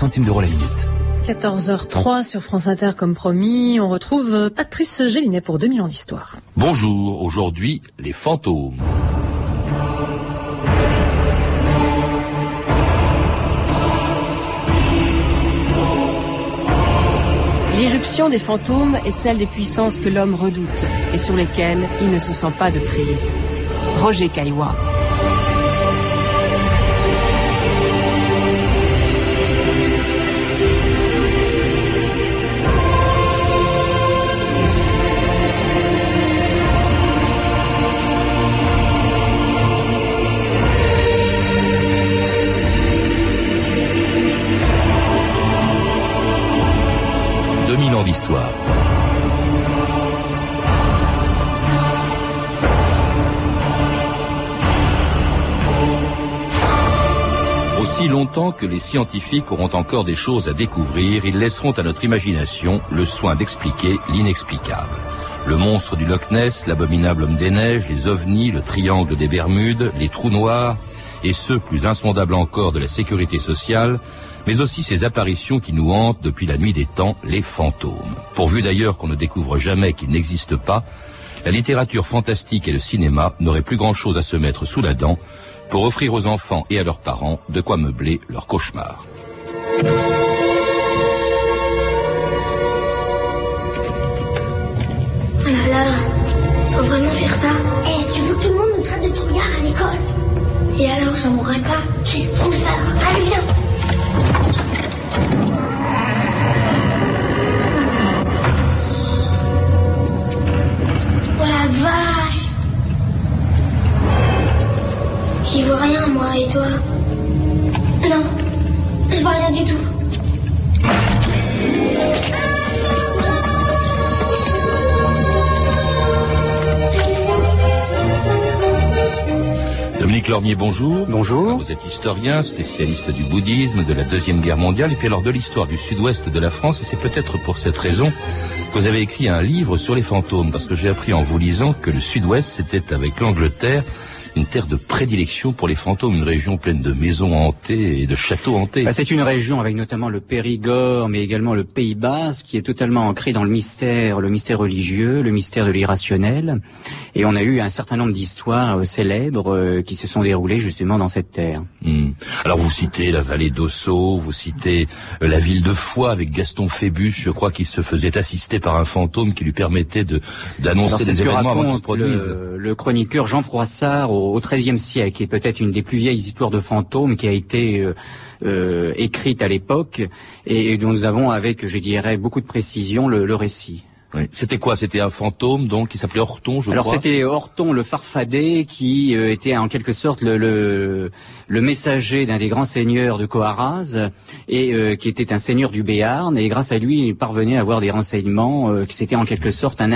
centimes d'euros la minute. 14h03 sur France Inter comme promis, on retrouve Patrice Gélinet pour 2000 ans d'histoire. Bonjour, aujourd'hui les fantômes. L'irruption des fantômes est celle des puissances que l'homme redoute et sur lesquelles il ne se sent pas de prise. Roger Caillois. D'histoire. Aussi longtemps que les scientifiques auront encore des choses à découvrir, ils laisseront à notre imagination le soin d'expliquer l'inexplicable. Le monstre du Loch Ness, l'abominable homme des neiges, les ovnis, le triangle des Bermudes, les trous noirs, et ceux plus insondables encore de la sécurité sociale, mais aussi ces apparitions qui nous hantent depuis la nuit des temps, les fantômes. Pourvu d'ailleurs qu'on ne découvre jamais qu'ils n'existent pas, la littérature fantastique et le cinéma n'auraient plus grand-chose à se mettre sous la dent pour offrir aux enfants et à leurs parents de quoi meubler leur cauchemar. Oh là là, faut vraiment faire ça? Et alors, je mourrai pas. Quel fou ça Allez, Bonjour. Bonjour. Vous êtes historien, spécialiste du bouddhisme, de la Deuxième Guerre mondiale, et puis alors de l'histoire du sud-ouest de la France, et c'est peut-être pour cette raison que vous avez écrit un livre sur les fantômes, parce que j'ai appris en vous lisant que le sud-ouest, c'était avec l'Angleterre, une terre de prédilection pour les fantômes, une région pleine de maisons hantées et de châteaux hantés. Bah, c'est une région avec notamment le Périgord, mais également le Pays Basque, qui est totalement ancré dans le mystère, le mystère religieux, le mystère de l'irrationnel. Et on a eu un certain nombre d'histoires euh, célèbres euh, qui se sont déroulées justement dans cette terre. Hmm. Alors vous citez la vallée d'Ossau, vous citez euh, la ville de Foix avec Gaston Phébus, je crois qu'il se faisait assister par un fantôme qui lui permettait de d'annoncer des événements avant qu'ils se produisent. Le, le chroniqueur Jean Froissart au XIIIe siècle, est peut-être une des plus vieilles histoires de fantômes qui a été euh, euh, écrite à l'époque et dont nous avons avec, je dirais, beaucoup de précision le, le récit. Oui. C'était quoi? C'était un fantôme donc qui s'appelait Horton, je Alors crois? c'était Horton le farfadet qui euh, était en quelque sorte le, le, le messager d'un des grands seigneurs de Coaraz et euh, qui était un seigneur du Béarn et grâce à lui il parvenait à avoir des renseignements euh, que c'était en quelque sorte un,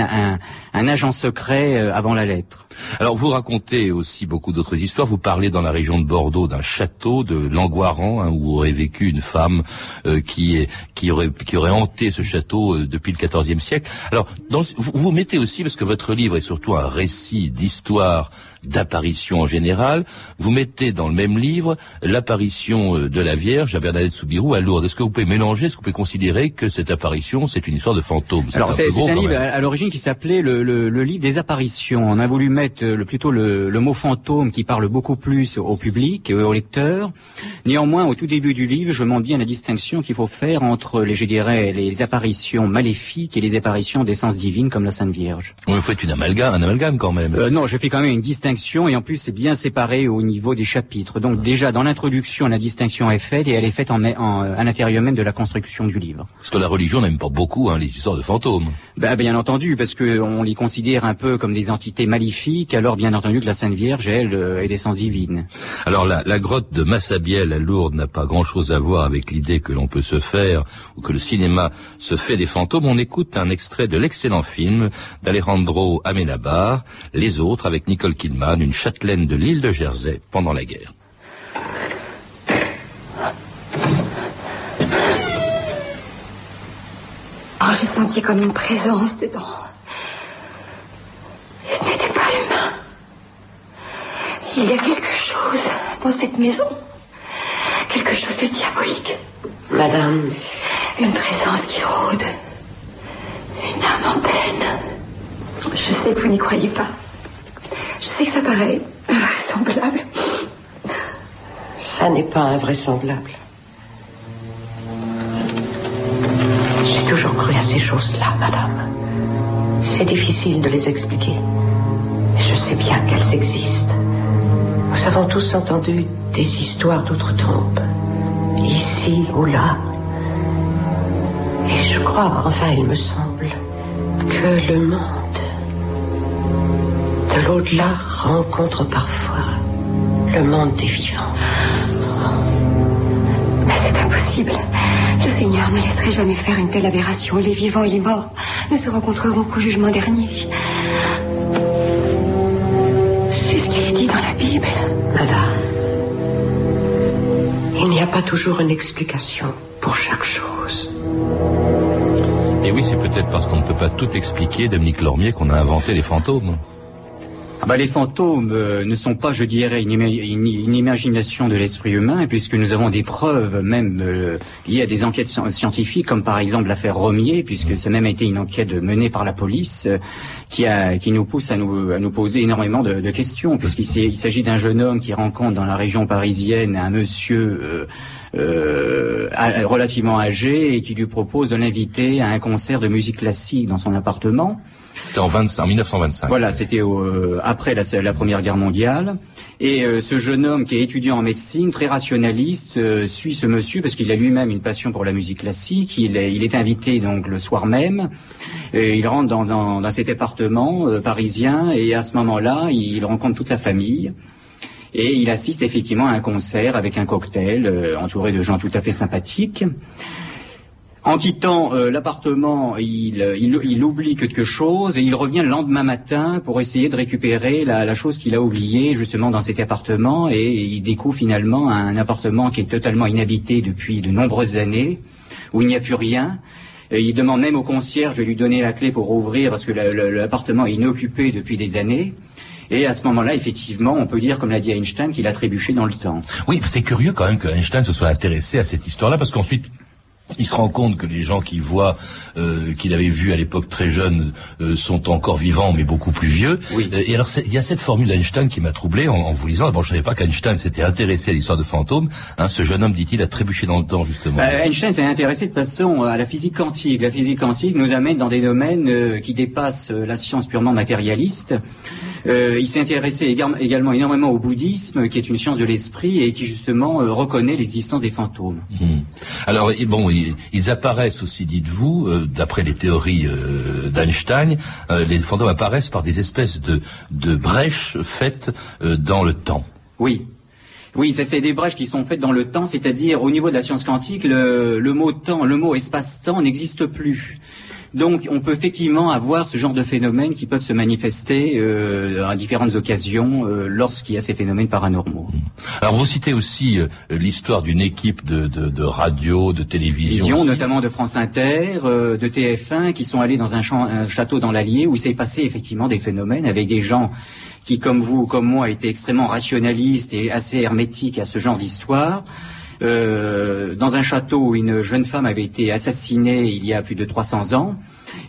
un, agent secret euh, avant la lettre. Alors vous racontez aussi beaucoup d'autres histoires. Vous parlez dans la région de Bordeaux d'un château de Langoiran hein, où aurait vécu une femme euh, qui, est, qui, aurait, qui aurait hanté ce château euh, depuis le XIVe siècle. Alors vous, vous mettez aussi, parce que votre livre est surtout un récit d'histoire d'apparition en général, vous mettez dans le même livre l'apparition euh, de la Vierge à Bernadette Soubirou à Lourdes. Est-ce que vous pouvez mélanger, est-ce que vous pouvez considérer que cette apparition, c'est une histoire de fantôme? Alors c'est un livre même. à, à l'origine qui s'appelait le, le, le livre des apparitions. On a voulu mettre euh, le, plutôt le, le mot fantôme qui parle beaucoup plus au public, euh, au lecteur. Néanmoins, au tout début du livre, je montre bien la distinction qu'il faut faire entre les, je dirais, les apparitions maléfiques et les apparitions d'essence divine comme la Sainte Vierge. Vous faites une amalgame, un amalgame quand même. Euh, non, je fais quand même une distinction et en plus c'est bien séparé au niveau des chapitres. Donc déjà dans l'introduction, la distinction est faite et elle est faite en, en, à l'intérieur même de la construction du livre. Parce que la religion n'aime pas beaucoup hein, les histoires de fantômes. Ben, bien entendu, parce que on les considère un peu comme des entités maléfiques, alors bien entendu que la Sainte Vierge, elle, euh, est d'essence divine. Alors la, la grotte de Massabielle à Lourdes n'a pas grand-chose à voir avec l'idée que l'on peut se faire ou que le cinéma se fait des fantômes. On écoute un extrait de l'excellent film d'Alejandro Amenabar, Les Autres, avec Nicole Kidman, une châtelaine de l'île de Jersey pendant la guerre. Oh, j'ai senti comme une présence dedans. Et ce n'était pas humain. Il y a quelque chose dans cette maison. Quelque chose de diabolique. Madame. Une présence qui rôde. Une âme en peine. Je sais que vous n'y croyez pas. Je sais que ça paraît invraisemblable. Ça n'est pas invraisemblable. J'ai toujours cru à ces choses-là, madame. C'est difficile de les expliquer. Je sais bien qu'elles existent. Nous avons tous entendu des histoires d'outre-tombe, ici ou là. Et je crois, enfin il me semble, que le monde de l'au-delà rencontre parfois le monde des vivants. Mais c'est impossible. Le Seigneur ne laisserait jamais faire une telle aberration. Les vivants et les morts ne se rencontreront qu'au jugement dernier. C'est ce qu'il dit dans la Bible. Madame, il n'y a pas toujours une explication pour chaque chose. Et oui, c'est peut-être parce qu'on ne peut pas tout expliquer, Dominique Lormier, qu'on a inventé les fantômes. Ah bah, les fantômes euh, ne sont pas, je dirais, une, une- une imagination de l'esprit humain, puisque nous avons des preuves même euh, liées à des enquêtes sci- scientifiques, comme par exemple l'affaire Romier, puisque ça a même été une enquête menée par la police, euh, qui, a, qui nous pousse à nous, à nous poser énormément de, de questions, puisqu'il s'agit d'un jeune homme qui rencontre dans la région parisienne un monsieur euh, euh, relativement âgé et qui lui propose de l'inviter à un concert de musique classique dans son appartement. C'était en, 25 en 1925. Voilà, c'était euh, après la, Première Guerre mondiale. Et euh, ce jeune homme qui est étudiant en médecine, très rationaliste, euh, suit ce monsieur parce qu'il a lui-même une passion pour la musique classique. Il est, invité donc le soir même. Et il rentre dans, cet appartement parisien et à ce moment-là, il rencontre toute la famille. Et il assiste effectivement à un concert avec un cocktail entouré de gens tout à fait sympathiques. En quittant euh, l'appartement, il, euh, il, il oublie quelque chose et il revient le lendemain matin pour essayer de récupérer la, la chose qu'il a oubliée justement dans cet appartement et il découvre finalement un appartement qui est totalement inhabité depuis de nombreuses années, où il n'y a plus rien. Et il demande même au concierge de lui donner la clé pour ouvrir parce que la- la- l'appartement est inoccupé depuis des années. Et à ce moment-là, effectivement, on peut dire, comme l'a dit Einstein, qu'il a trébuché dans le temps. Oui, c'est curieux quand même que Einstein se soit intéressé à cette histoire-là, parce qu'ensuite, il se rend compte que les gens qui voient, euh, qu'il avait vu à l'époque très jeune, euh, sont encore vivants, mais beaucoup plus vieux. Oui. Euh, et alors, il y a cette formule d'Einstein qui m'a troublé en, en vous lisant. D'abord, je savais pas qu'Einstein s'était intéressé à l'histoire de fantômes. Hein, ce jeune homme, dit-il, a trébuché dans le temps, justement. Euh, Einstein s'est intéressé de façon à la physique quantique. La physique quantique nous amène dans des domaines euh, qui dépassent euh, la science purement matérialiste. Euh, il s'est intéressé éga- également énormément au bouddhisme, qui est une science de l'esprit et qui justement euh, reconnaît l'existence des fantômes. Hmm. Alors, et bon, ils, apparaissent aussi, dites-vous, euh, d'après les théories euh, d'Einstein, euh, les fantômes apparaissent par des espèces de, brèches faites dans le temps. Oui. Oui, c'est des brèches qui sont faites dans le temps, c'est-à-dire au niveau de la science quantique, le mot temps, le mot espace-temps n'existe plus. Donc, on peut effectivement avoir ce genre de phénomènes qui peuvent se manifester euh, à différentes occasions euh, lorsqu'il y a ces phénomènes paranormaux. Alors, vous citez aussi euh, l'histoire d'une équipe de, de, de radio, de télévision. Vision, notamment de France Inter, euh, de TF1, qui sont allés dans un, champ- un château dans l'Allier où il s'est passé effectivement des phénomènes avec des gens qui, comme vous ou comme moi, étaient extrêmement rationalistes et assez hermétiques à ce genre d'histoire. Euh, dans un château où une jeune femme avait été assassinée il y a plus de 300 ans,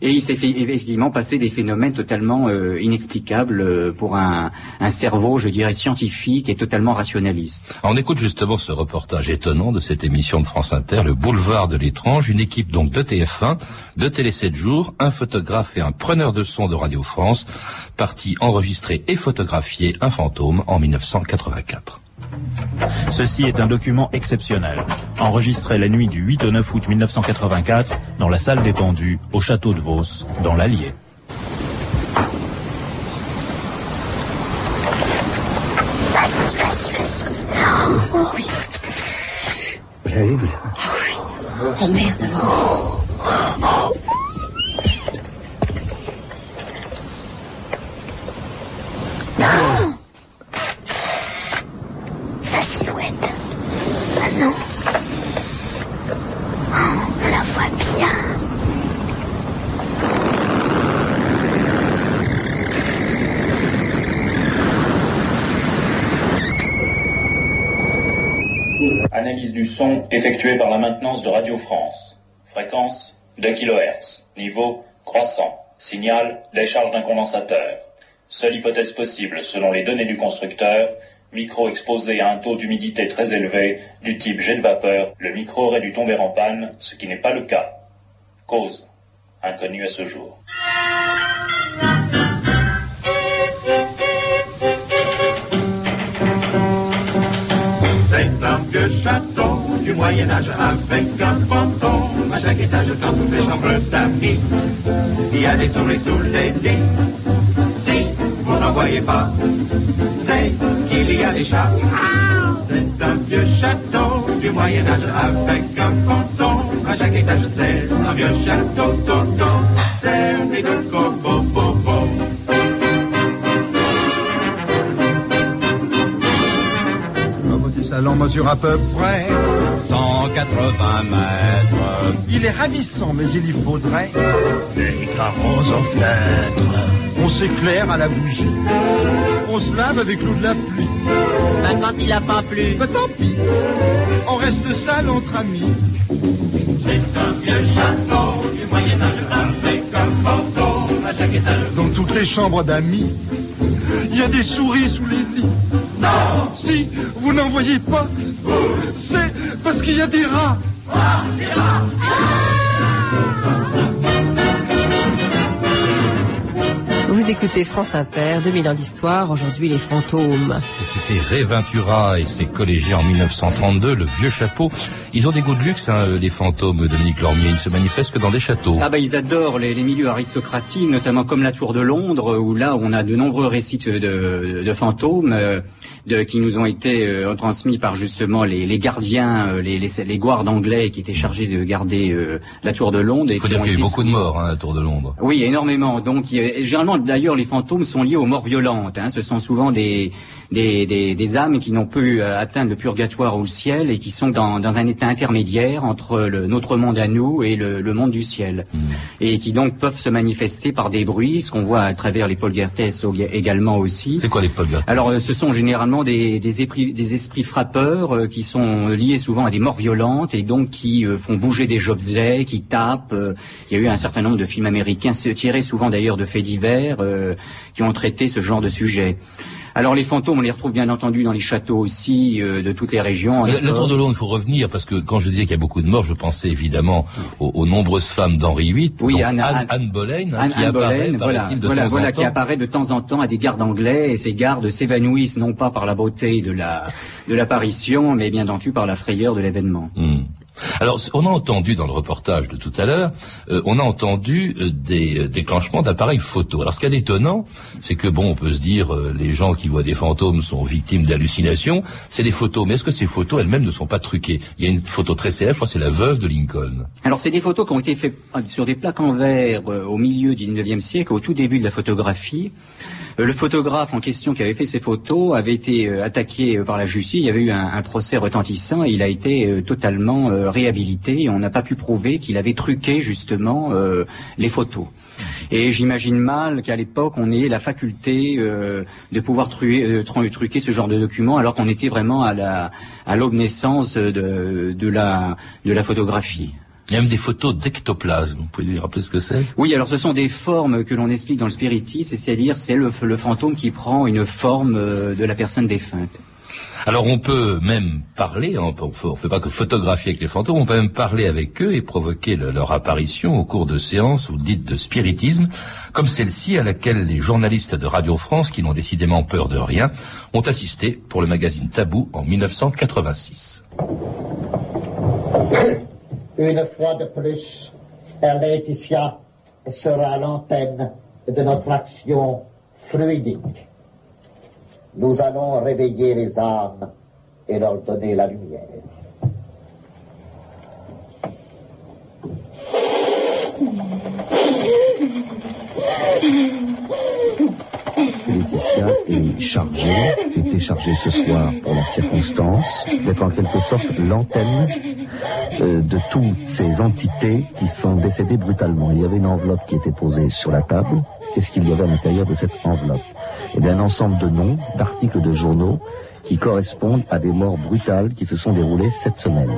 et il s'est effectivement passer des phénomènes totalement euh, inexplicables euh, pour un, un cerveau, je dirais, scientifique et totalement rationaliste. On écoute justement ce reportage étonnant de cette émission de France Inter, le boulevard de l'étrange, une équipe donc de TF1, de Télé 7 jours, un photographe et un preneur de son de Radio France, partis enregistrer et photographier un fantôme en 1984. Ceci est un document exceptionnel, enregistré la nuit du 8 au 9 août 1984 dans la salle des pendus au château de Vos, dans l'Allier. Vas-y, vas-y, vas-y. Oh oui. Vous l'avez vu Oh merde alors. Non Sa silhouette. Ah non. Oh, on la voit bien. Analyse du son effectuée par la maintenance de Radio France. Fréquence 2 kHz. Niveau croissant. Signal décharge d'un condensateur. Seule hypothèse possible selon les données du constructeur, micro exposé à un taux d'humidité très élevé du type jet de vapeur, le micro aurait dû tomber en panne, ce qui n'est pas le cas. Cause inconnue à ce jour. Un château du Moyen-Âge avec un fantôme à chaque étage dans toutes les chambres d'amis. Il y a des souris sous les lits. Si vous n'en voyez pas, c'est qu'il y a des chats. C'est un vieux château du Moyen-Âge avec un fantôme à chaque étage. C'est un vieux château, toto, servi de corbeau, beau, salon mesure à peu près 180 mètres. Il est ravissant, mais il y faudrait des carreaux aux fenêtres. On s'éclaire à la bougie. On se lave avec l'eau de la pluie. Ben, quand il a pas plu. Ben, tant pis. On reste sale entre amis. C'est un vieux château du Moyen-Âge avec un fantôme à chaque étage. Dans toutes les chambres d'amis, il y a des souris sous les lits. Si vous n'en voyez pas, c'est parce qu'il y a des rats. Ah, des rats Vous écoutez France Inter, 2000 ans d'histoire, aujourd'hui les fantômes. C'était Ray Ventura et ses collégiens en 1932, le vieux chapeau. Ils ont des goûts de luxe, hein, les fantômes, Dominique Lormier. Ils ne se manifestent que dans des châteaux. Ah bah ils adorent les, les milieux aristocratiques, notamment comme la Tour de Londres, où là on a de nombreux récits de, de, de fantômes euh, de, qui nous ont été euh, transmis par justement les, les gardiens, euh, les, les, les guardes anglais qui étaient chargés de garder euh, la Tour de Londres. Il faut dire qu'il y a eu beaucoup de morts hein, à la Tour de Londres. Oui, énormément. Donc il y a- généralement d'ailleurs les fantômes sont liés aux morts violentes. Hein. Ce sont souvent des des, des, des âmes qui n'ont pu euh, atteindre le purgatoire ou le ciel et qui sont dans, dans un état intermédiaire entre le, notre monde à nous et le, le monde du ciel. Et qui donc peuvent se manifester par des bruits, ce qu'on voit à travers les poltergeists également aussi. C'est quoi les poltergeists Alors euh, ce sont généralement des, des, esprits, des esprits frappeurs euh, qui sont liés souvent à des morts violentes et donc qui font bouger des objets, qui tapent. il y a eu un certain nombre de films américains, se- tirés souvent d'ailleurs de faits divers, euh, qui ont traité ce genre de sujet. Alors les fantômes, on les retrouve bien entendu dans les châteaux aussi euh, de toutes les régions. La, la Tour de Londres, il faut revenir, parce que quand je disais qu'il y a beaucoup de morts, je pensais évidemment aux, aux nombreuses femmes d'Henri VIII, Oui, Anne- Anne, Boleyn, hein, Anne, qui Anne apparaît, Boleyn, voilà, de voilà, temps voilà, en qui temps. apparaît de temps en temps à des gardes anglais et ces gardes s'évanouissent non pas par la beauté de la de l'apparition, mais bien entendu par la frayeur de l'événement. Hmm. Alors, on a entendu dans le reportage de tout à l'heure, euh, on a entendu euh, des euh, déclenchements d'appareils photo. Alors, ce qui est étonnant, c'est que bon, on peut se dire, les gens qui voient des fantômes sont victimes d'hallucinations. C'est des photos, mais est-ce que ces photos elles-mêmes ne sont pas truquées? Il y a une photo très célèbre, je crois, c'est la veuve de Lincoln. Alors c'est des photos qui ont été faites sur des plaques en verre au milieu du 19e siècle, au tout début de la photographie. Le photographe en question qui avait fait ces photos avait été euh, attaqué euh, par la justice. Il y avait eu un, procès retentissant et il a été euh, totalement réhabilité. Et on n'a pas pu prouver qu'il avait truqué justement les photos. Et j'imagine mal qu'à l'époque on ait la faculté de pouvoir truer, tru- truquer ce genre de documents alors qu'on était vraiment à la à de, de la de la photographie. Il y a même des photos d'ectoplasme. Vous pouvez lui rappeler ce que c'est? Oui, alors ce sont des formes que l'on explique dans le spiritisme, c'est-à-dire c'est le, le fantôme qui prend une forme euh, de la personne défunte. Alors on peut même parler, on ne fait pas que photographier avec les fantômes, on peut même parler avec eux et provoquer le- leur apparition au cours de séances ou dites de spiritisme, comme celle-ci à laquelle les journalistes de Radio France, qui n'ont décidément peur de rien, ont assisté pour le magazine Tabou en 1986. Une fois de plus, Laetitia sera l'antenne de notre action fluidique. Nous allons réveiller les âmes et leur donner la lumière. Est chargée, était chargée ce soir pour la circonstance, d'être en quelque sorte l'antenne euh, de toutes ces entités qui sont décédées brutalement. Il y avait une enveloppe qui était posée sur la table. Qu'est-ce qu'il y avait à l'intérieur de cette enveloppe? Eh bien, un ensemble de noms, d'articles de journaux qui correspondent à des morts brutales qui se sont déroulées cette semaine.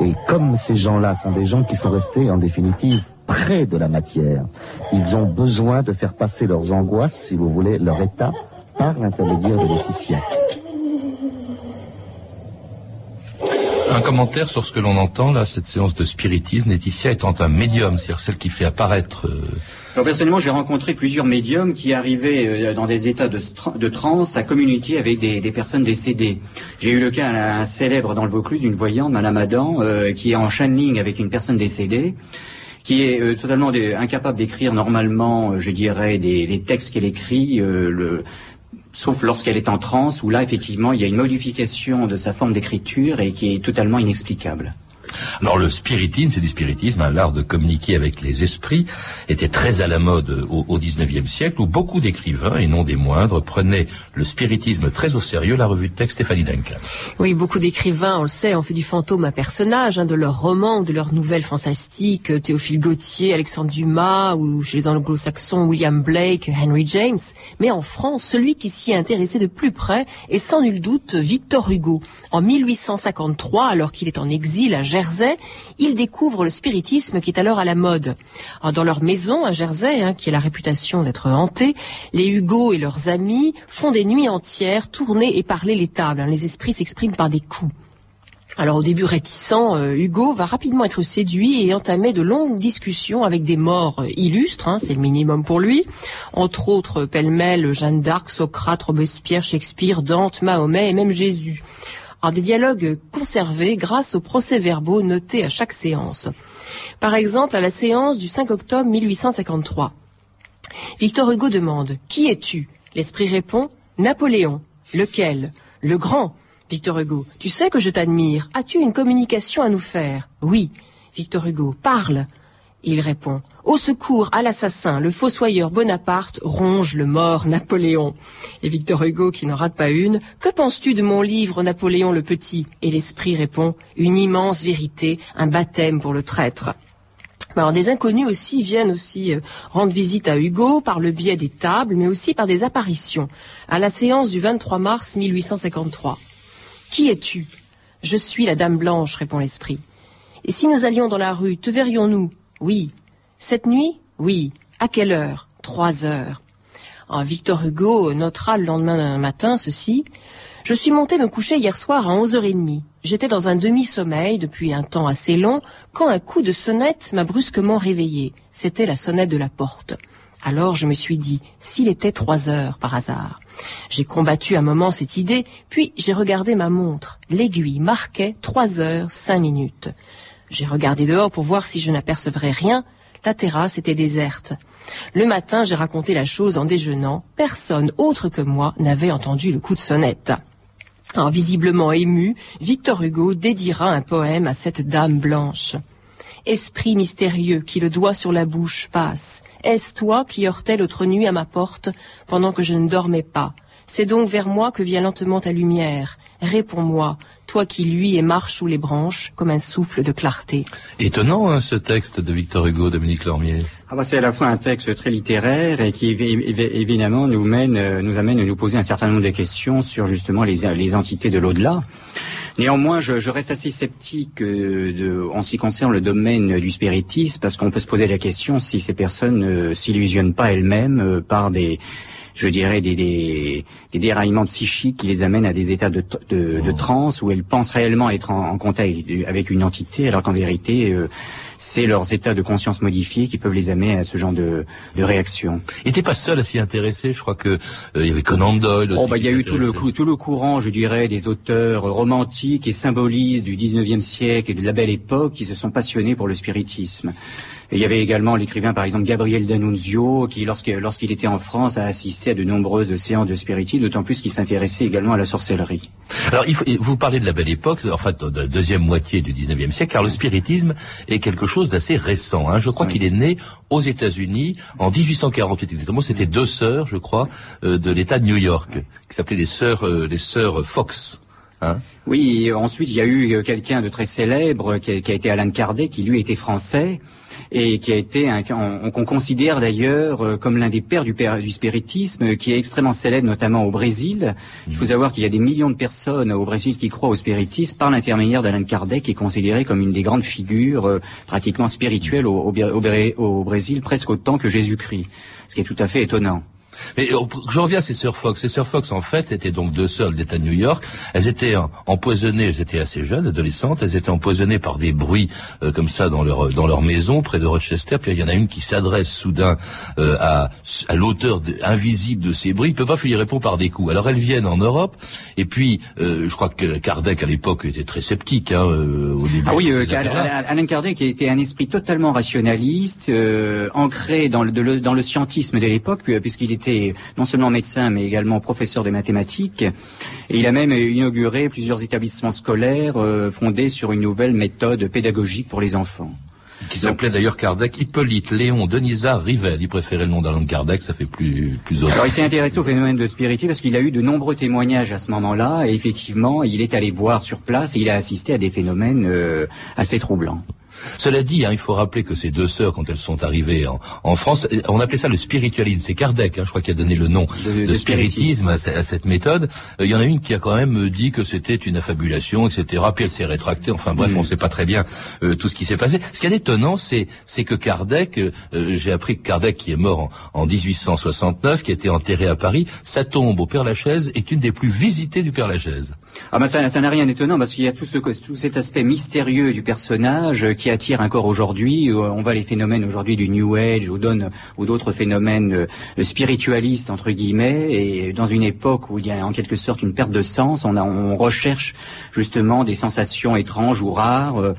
Et comme ces gens-là sont des gens qui sont restés en définitive près de la matière, ils ont besoin de faire passer leurs angoisses, si vous voulez, leur état, par l'intermédiaire de Laetitia. Un commentaire sur ce que l'on entend là, cette séance de spiritisme, Laetitia étant un médium, c'est-à-dire celle qui fait apparaître. euh, Alors personnellement, j'ai rencontré plusieurs médiums qui arrivaient euh, dans des états de, de transe à communiquer avec des, des personnes décédées. J'ai eu le cas un, un célèbre dans le Vaucluse, une voyante, Madame Adam, euh, qui est en channeling avec une personne décédée qui est euh, totalement incapable d'écrire normalement, euh, je dirais, des, des textes qu'elle écrit, euh, sauf lorsqu'elle est en transe, où là, effectivement, il y a une modification de sa forme d'écriture et qui est totalement inexplicable. Alors le spiritisme, c'est du spiritisme, hein, l'art de communiquer avec les esprits, était très à la mode au, 19e siècle, où beaucoup d'écrivains, et non des moindres, prenaient le spiritisme très au sérieux, la revue de texte Stéphanie Duncan. Oui, beaucoup d'écrivains, on le sait, ont fait du fantôme un personnage, hein, de leurs romans de leurs nouvelles fantastiques, euh, Théophile Gautier, Alexandre Dumas, ou chez les anglo-saxons, William Blake, Henry James. Mais en France, celui qui s'y est intéressé de plus près est sans nul doute Victor Hugo. En 1853, alors qu'il est en exil à Jersey, il découvre le spiritisme qui est alors à la mode. Alors, dans leur maison à Jersey, hein, qui a la réputation d'être hantée, les Hugo et leurs amis font des nuits entières, tourner et parler les tables. hein. Les esprits s'expriment par des coups. Alors au début réticent, euh, Hugo va rapidement être séduit et entamer de longues discussions avec des morts euh, illustres, hein, c'est le minimum pour lui, entre autres pêle-mêle Jeanne d'Arc, Socrate, Robespierre, Shakespeare, Dante, Mahomet et même Jésus. Alors des dialogues conservés grâce aux procès-verbaux notés à chaque séance. Par exemple, à la séance du 5 octobre 1853. Victor Hugo demande Qui es-tu? L'esprit répond Napoléon. Lequel? Le grand. Victor Hugo. Tu sais que je t'admire. As-tu une communication à nous faire? Oui. Victor Hugo. Parle. Il répond Au secours, à l'assassin, le fossoyeur Bonaparte ronge le mort Napoléon. Et Victor Hugo, qui n'en rate pas une, Que penses-tu de mon livre Napoléon le Petit? Et l'esprit répond Une immense vérité, un baptême pour le traître. Alors, des inconnus aussi viennent aussi euh, rendre visite à Hugo par le biais des tables, mais aussi par des apparitions. À la séance du 23 mars 1853. Qui es-tu? Je suis la Dame Blanche, répond l'esprit. Et si nous allions dans la rue, te verrions-nous? Oui. Cette nuit? Oui. À quelle heure? Trois heures. Ah, Victor Hugo notera le lendemain matin ceci. Je suis monté me coucher hier soir à 11h30. J'étais dans un demi-sommeil depuis un temps assez long quand un coup de sonnette m'a brusquement réveillé. C'était la sonnette de la porte. Alors je me suis dit, s'il était trois heures par hasard. J'ai combattu un moment cette idée, puis j'ai regardé ma montre. L'aiguille marquait trois heures cinq minutes. J'ai regardé dehors pour voir si je n'apercevrais rien. La terrasse était déserte. Le matin, j'ai raconté la chose en déjeunant. Personne autre que moi n'avait entendu le coup de sonnette. Alors, visiblement ému, Victor Hugo dédiera un poème à cette dame blanche. Esprit mystérieux qui le doigt sur la bouche passe, est-ce toi qui heurtais l'autre nuit à ma porte pendant que je ne dormais pas? C'est donc vers moi que vient lentement ta lumière. Réponds-moi, toi qui luis et marches sous les branches comme un souffle de clarté. Étonnant hein, ce texte de Victor Hugo, Dominique Lormier. Ah bah, c'est à la fois un texte très littéraire et qui évi- évi- évidemment nous mène, euh, nous amène à nous poser un certain nombre de questions sur justement les, les entités de l'au-delà. Néanmoins, je, je reste assez sceptique euh, de, en ce qui concerne le domaine du spiritisme, parce qu'on peut se poser la question si ces personnes ne s'illusionnent pas elles-mêmes euh, par des, je dirais, des, des, des déraillements psychiques qui les amènent à des états de, de, de transe où elles pensent réellement être en, en contact avec une entité, alors qu'en vérité, euh, c'est leurs états de conscience modifiés qui peuvent les amener à ce genre de, de réaction. Il n'était pas seul à s'y intéresser. Je crois que euh, il y avait Conan Doyle aussi. Oh, bah, il y a eu tout le, tout le courant, je dirais, des auteurs romantiques et symbolistes du 19e siècle et de la belle époque qui se sont passionnés pour le spiritisme. Et il y avait également l'écrivain, par exemple, Gabriel D'Annunzio, qui, lorsqu'il était en France, a assisté à de nombreuses séances de spiritisme, d'autant plus qu'il s'intéressait également à la sorcellerie. Alors, il faut- vous parlez de la belle époque, en fait, de la deuxième moitié du 19e siècle, car le spiritisme est quelque chose d'assez récent. hein. Je crois qu'il est né aux États-Unis en 1848 exactement. C'était deux sœurs, je crois, euh, de l'État de New York, qui s'appelaient les sœurs, euh, les sœurs Fox. hein, oui, ensuite il y a eu quelqu'un de très célèbre qui a, qui a été Alan Kardec, qui lui était français et qui a été un, qu'on considère d'ailleurs euh, comme l'un des pères du, du, spiritisme, qui est extrêmement célèbre notamment au Brésil. Il faut mhm. savoir qu'il y a des millions de personnes au Brésil qui croient au spiritisme par l'intermédiaire d'Alan Kardec, qui est considéré comme une des grandes figures euh, pratiquement spirituelles au, au, au Brésil, presque autant que Jésus-Christ, ce qui est tout à fait étonnant. Mais euh, je reviens à ces sœurs Fox. Ces sœurs Fox, en fait, étaient donc deux sœurs de l'État de New York. Elles étaient empoisonnées, elles étaient assez jeunes, adolescentes, elles étaient empoisonnées par des bruits euh, comme ça dans leur dans leur maison près de Rochester. Puis il y en a une qui s'adresse soudain euh, à, à l'auteur invisible de ces bruits. Il peut pas lui répondre par des coups. Alors elles viennent en Europe. Et puis, je crois que Kardec à l'époque était très sceptique hein, au début. Ah oui, Alain Kardec était un esprit totalement rationaliste, ancré dans le, dans le scientisme de l'époque, puisqu'il était non seulement médecin, mais également professeur de mathématiques. Et il a même inauguré plusieurs établissements scolaires euh, fondés sur une nouvelle méthode pédagogique pour les enfants. Qui s'appelait d'ailleurs Kardec, Hippolyte, Léon, Denisard, Rivel. Il préférait le nom d'Alain Kardec, ça fait plus, plus Alors il s'est intéressé au phénomène de spiritisme parce qu'il a eu de nombreux témoignages à ce moment-là et effectivement il est allé voir sur place et il a assisté à des phénomènes euh, assez troublants. Cela dit, hein, il faut rappeler que ces deux sœurs, quand elles sont arrivées en, France, on appelait ça le spiritualisme. C'est Kardec, hein, je crois, qui a donné le nom de, spiritisme, à, cette méthode. Euh, il y en a une qui a quand même dit que c'était une affabulation, etc. Puis elle s'est rétractée. Enfin bref, mm. on ne sait pas très bien euh, tout ce qui s'est passé. Ce qui est étonnant, c'est c'est que Kardec, euh, j'ai appris que Kardec, qui est mort en, en 1869, qui a été enterré à Paris, sa tombe au Père-Lachaise est une des plus visitées du Père-Lachaise. Ah ben ça, ça n'a rien d'étonnant parce qu'il y a tout, ce, tout cet aspect mystérieux du personnage qui attire encore aujourd'hui. Euh, on voit les phénomènes aujourd'hui du New Age ou d'autres phénomènes euh, spiritualistes entre guillemets. Et dans une époque où il y a en quelque sorte une perte de sens, on, a, on recherche justement des sensations étranges ou rares.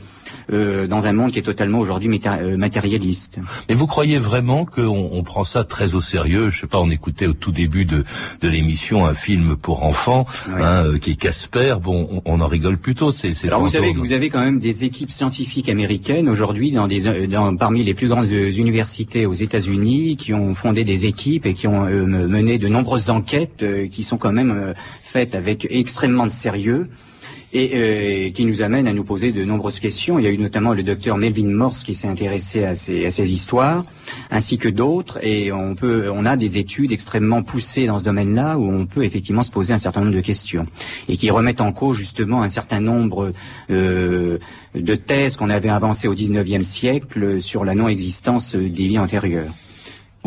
Euh, euh, dans un monde qui est totalement aujourd'hui euh, matérialiste. Mais vous croyez vraiment qu'on on prend ça très au sérieux? Je sais pas, on écoutait au tout début de, de l'émission un film pour enfants hein, euh, qui est Casper. Bon, on, en rigole plutôt Alors vous savez que vous avez quand même des équipes scientifiques américaines aujourd'hui dans des dans, parmi les plus grandes universités aux États-Unis qui ont fondé des équipes et qui ont mené de nombreuses enquêtes qui sont quand même faites avec extrêmement de sérieux et euh, qui nous amène à nous poser de nombreuses questions. Il y a eu notamment le docteur Melvin Morse qui s'est intéressé à ces, à ces histoires, ainsi que d'autres, et on peut, on a des études extrêmement poussées dans ce domaine-là où on peut effectivement se poser un certain nombre de questions et qui remettent en cause justement un certain nombre euh, de thèses qu'on avait avancées au XIXe siècle sur la non-existence des vies antérieures.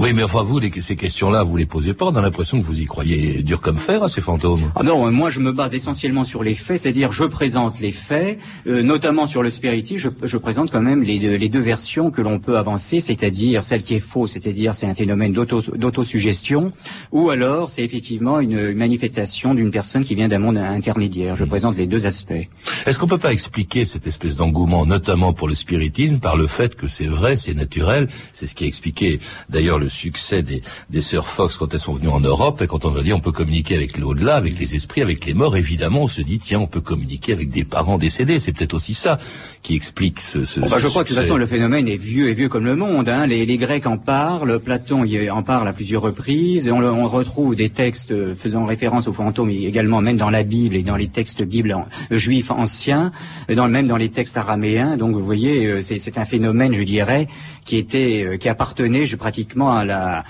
Oui, mais enfin, vous, ces questions-là, vous les posez pas. On a l'impression que vous y croyez dur comme fer à ces fantômes. Ah non, moi, je me base essentiellement sur les faits, c'est-à-dire je présente les faits, euh, notamment sur le spiritisme, je, je, présente quand même les deux, les deux versions que l'on peut avancer, c'est-à-dire celle qui est fausse, c'est-à-dire c'est un phénomène d'autosuggestion, ou alors c'est effectivement une manifestation d'une personne qui vient d'un monde intermédiaire. Je présente les deux aspects. Est-ce qu'on peut pas expliquer cette espèce d'engouement, notamment pour le spiritisme, par le fait que c'est vrai, c'est naturel, c'est ce qui a expliqué d'ailleurs le succès des, des sœurs Fox quand elles sont venues en Europe et quand on a dit on peut communiquer avec l'au-delà, avec les esprits, avec les morts, évidemment on se dit tiens on peut communiquer avec des parents décédés. C'est peut-être aussi ça qui explique ce. ce, bah, je crois que de toute façon le phénomène est vieux et vieux comme le monde. Hein. Les, les, Grecs en parlent, Platon y en parle à plusieurs reprises. Et on, on, retrouve des textes faisant référence aux fantômes également même dans la Bible et dans les textes bibles juifs anciens, dans, même dans les textes araméens. Donc vous voyez, euh, c'est un phénomène, je dirais, qui était, euh, qui appartenait je, pratiquement à la,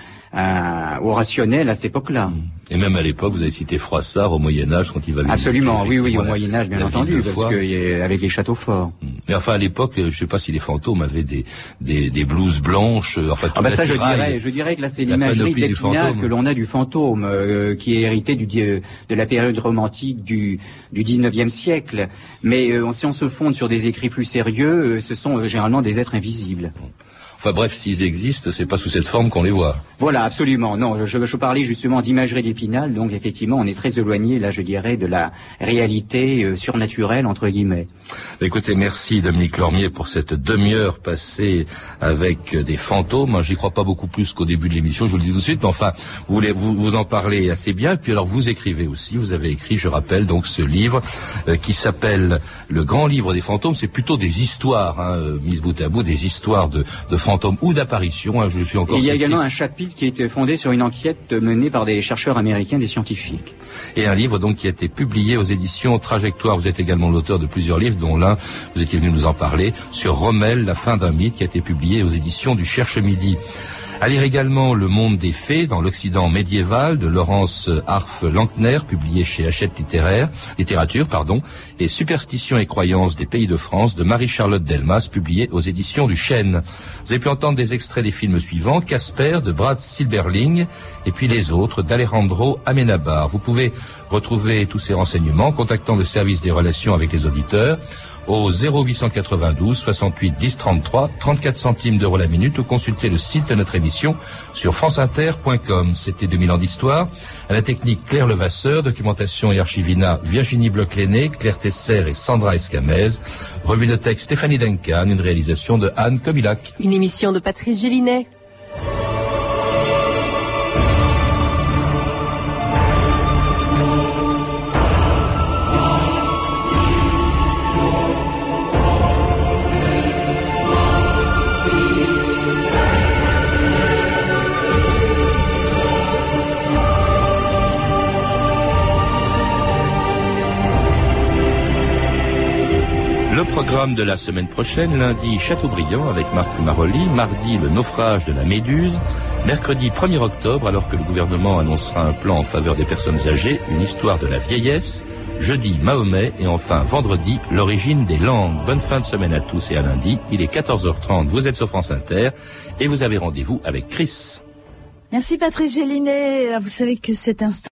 au rationnel à cette époque-là. Et même à l'époque, vous avez cité Froissart au Moyen Âge quand il va. Absolument, oui, oui, au Moyen Âge, bien entendu, parce que avec les châteaux forts. Mm. Mais enfin, à l'époque, je ne sais pas si les fantômes avaient des des, des blouses blanches. Euh, enfin, ah bah ça, je dirais, je dirais que là, c'est l'imagerie d'Épinal que l'on a du fantôme, euh, qui est hérité du de la période romantique du du 19e siècle. Mais euh, si on se fonde sur des écrits plus sérieux, ce sont généralement des êtres invisibles. Enfin bref, s'ils existent, c'est pas sous cette forme qu'on les voit. Voilà, absolument. Non, je, je parlais justement d'imagerie d'épinal, donc effectivement, on est très éloigné, là, je dirais, de la réalité euh, surnaturelle, entre guillemets. Écoutez, merci Dominique Lormier pour cette demi-heure passée avec des fantômes. J'y crois pas beaucoup plus qu'au début de l'émission, je vous le dis tout de suite, mais enfin, vous, voulez, vous, vous en parlez assez bien. Et puis alors, vous écrivez aussi, vous avez écrit, je rappelle, donc ce livre euh, qui s'appelle Le Grand Livre des Fantômes. C'est plutôt des histoires, hein, mises bout à bout, des histoires de, de fantômes fantômes ou d'apparitions. hein, je suis encore Et il y a également un chapitre qui a été fondé sur une enquête menée par des chercheurs américains, des scientifiques. et un livre donc qui a été publié aux éditions Trajectoire. Vous êtes également l'auteur de plusieurs livres, dont l'un, vous étiez venu nous en parler, sur Rommel, la fin d'un mythe, qui a été publié aux éditions du Cherche Midi. À lire également Le Monde des Fées dans l'Occident médiéval de Laurence Arf Lankner, publié chez Hachette Littérature, pardon, et Superstitions et croyances des pays de France de Marie-Charlotte Delmas, publié aux éditions du Chêne. Vous avez pu entendre des extraits des films suivants, Casper de Brad Silberling, et puis les autres d'Alejandro Amenabar. Vous pouvez retrouver tous ces renseignements en contactant le service des relations avec les auditeurs au 0892 68 10 33 34 centimes d'euros la minute ou consulter le site de notre émission sur franceinter.com. C'était 2000 ans d'histoire. À la technique Claire Levasseur, documentation et archivina Virginie Bloch-Léné, Claire Tesser et Sandra Escamez. Revue de texte Stéphanie Duncan, une réalisation de Anne Kobilac. Une émission de Patrice Gélinet. Le programme de la semaine prochaine, lundi Châteaubriand avec Marc Fumaroli, mardi le naufrage de la Méduse, mercredi 1er octobre alors que le gouvernement annoncera un plan en faveur des personnes âgées, une histoire de la vieillesse, jeudi Mahomet et enfin vendredi l'origine des langues. Bonne fin de semaine à tous et à lundi, il est 14h30, vous êtes sur France Inter et vous avez rendez-vous avec Chris. Merci Patrice Gélinet. Vous savez que cet instant